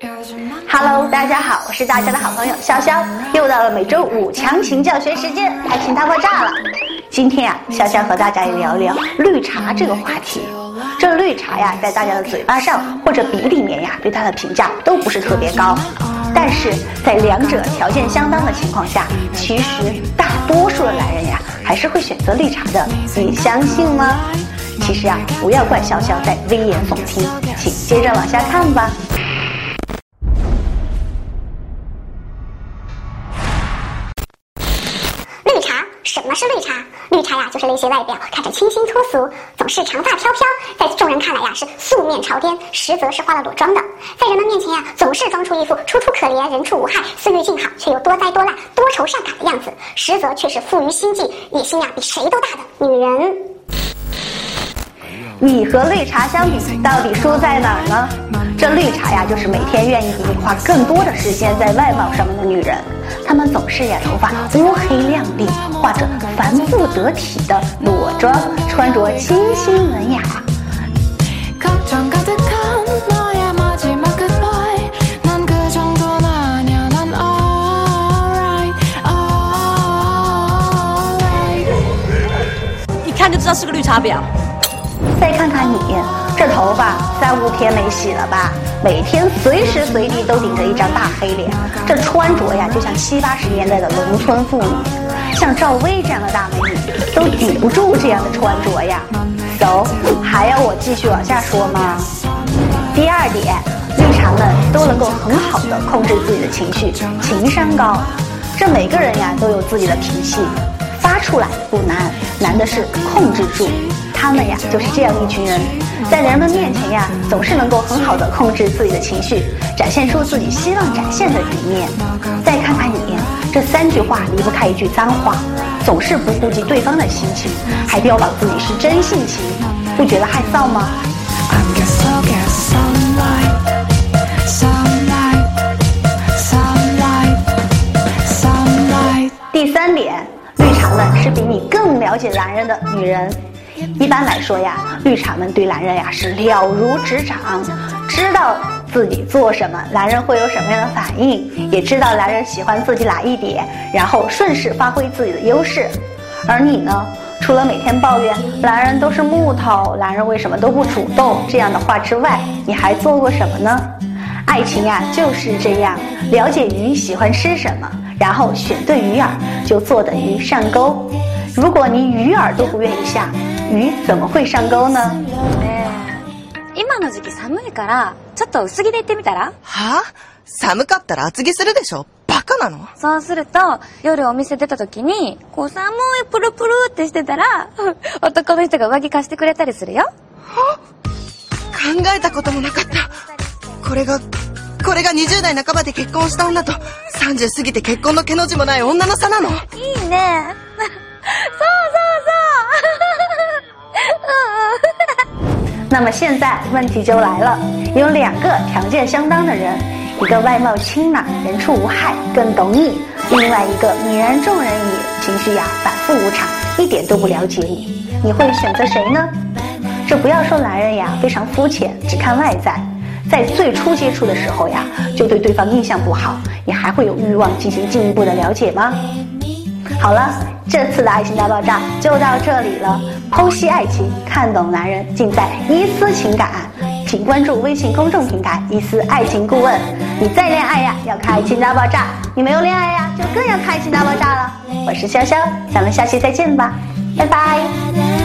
Hello，大家好，我是大家的好朋友潇潇，又到了每周五强行教学时间，爱情大爆炸了。今天呀，潇潇和大家聊聊绿茶这个话题。这绿茶呀，在大家的嘴巴上或者笔里面呀，对它的评价都不是特别高。但是在两者条件相当的情况下，其实大多数的男人呀，还是会选择绿茶的。你相信吗？其实呀，不要怪潇潇在危言耸听，请接着往下看吧。是绿茶？绿茶呀，就是那些外表看着清新脱俗，总是长发飘飘，在众人看来呀是素面朝天，实则是化了裸妆的，在人们面前呀总是装出一副楚楚可怜、人畜无害、岁月静好却又多灾多难、多愁善感的样子，实则却是富于心计、野心呀比谁都大的女人。你和绿茶相比，到底输在哪儿呢？这绿茶呀，就是每天愿意比你花更多的时间在外貌上面的女人。她们总是呀，头发乌黑亮，着繁复得体的裸妆，穿着清新文雅。一看就知道是个绿茶婊。再看看你，这头发三五天没洗了吧？每天随时随地都顶着一张大黑脸，这穿着呀，就像七八十年代的农村妇女。像赵薇这样的大美女都抵不住这样的穿着呀。走，还要我继续往下说吗？第二点，绿茶们都能够很好的控制自己的情绪，情商高。这每个人呀都有自己的脾气，发出来不难，难的是控制住。他们呀，就是这样一群人，在人们面前呀，总是能够很好的控制自己的情绪，展现出自己希望展现的一面。再看看你，这三句话离不开一句脏话，总是不顾及对方的心情，还标榜自己是真性情，不觉得害臊吗？第三点，绿茶们是比你更了解男人的女人。一般来说呀，绿茶们对男人呀是了如指掌，知道自己做什么，男人会有什么样的反应，也知道男人喜欢自己哪一点，然后顺势发挥自己的优势。而你呢，除了每天抱怨男人都是木头，男人为什么都不主动这样的话之外，你还做过什么呢？爱情呀就是这样，了解鱼喜欢吃什么，然后选对鱼饵，就坐等于上钩。如果你鱼饵都不愿意下。鱼怎么会上钩呢？今の時期寒いからちょっと薄着で行ってみたら？は？寒かったら厚着するでしょ？バカなの？そうすると夜お店出た時にこう寒いプルプルってしてたら 男の人が上着貸してくれたりするよ。考えたこともなかった。これがこれが20代半ばで結婚した女と30過ぎて結婚の毛の字もない女の差なの？いいね。そう。那么现在问题就来了，有两个条件相当的人，一个外貌清朗、人畜无害，更懂你；另外一个泯然众人矣，情绪呀反复无常，一点都不了解你。你会选择谁呢？这不要说男人呀非常肤浅，只看外在，在最初接触的时候呀，就对对方印象不好，你还会有欲望进行进一步的了解吗？好了，这次的爱情大爆炸就到这里了。剖析爱情，看懂男人，尽在伊思情感。请关注微信公众平台“伊思爱情顾问”。你再恋爱呀，要看爱情大爆炸；你没有恋爱呀，就更要看爱情大爆炸了。我是潇潇，咱们下期再见吧，拜拜。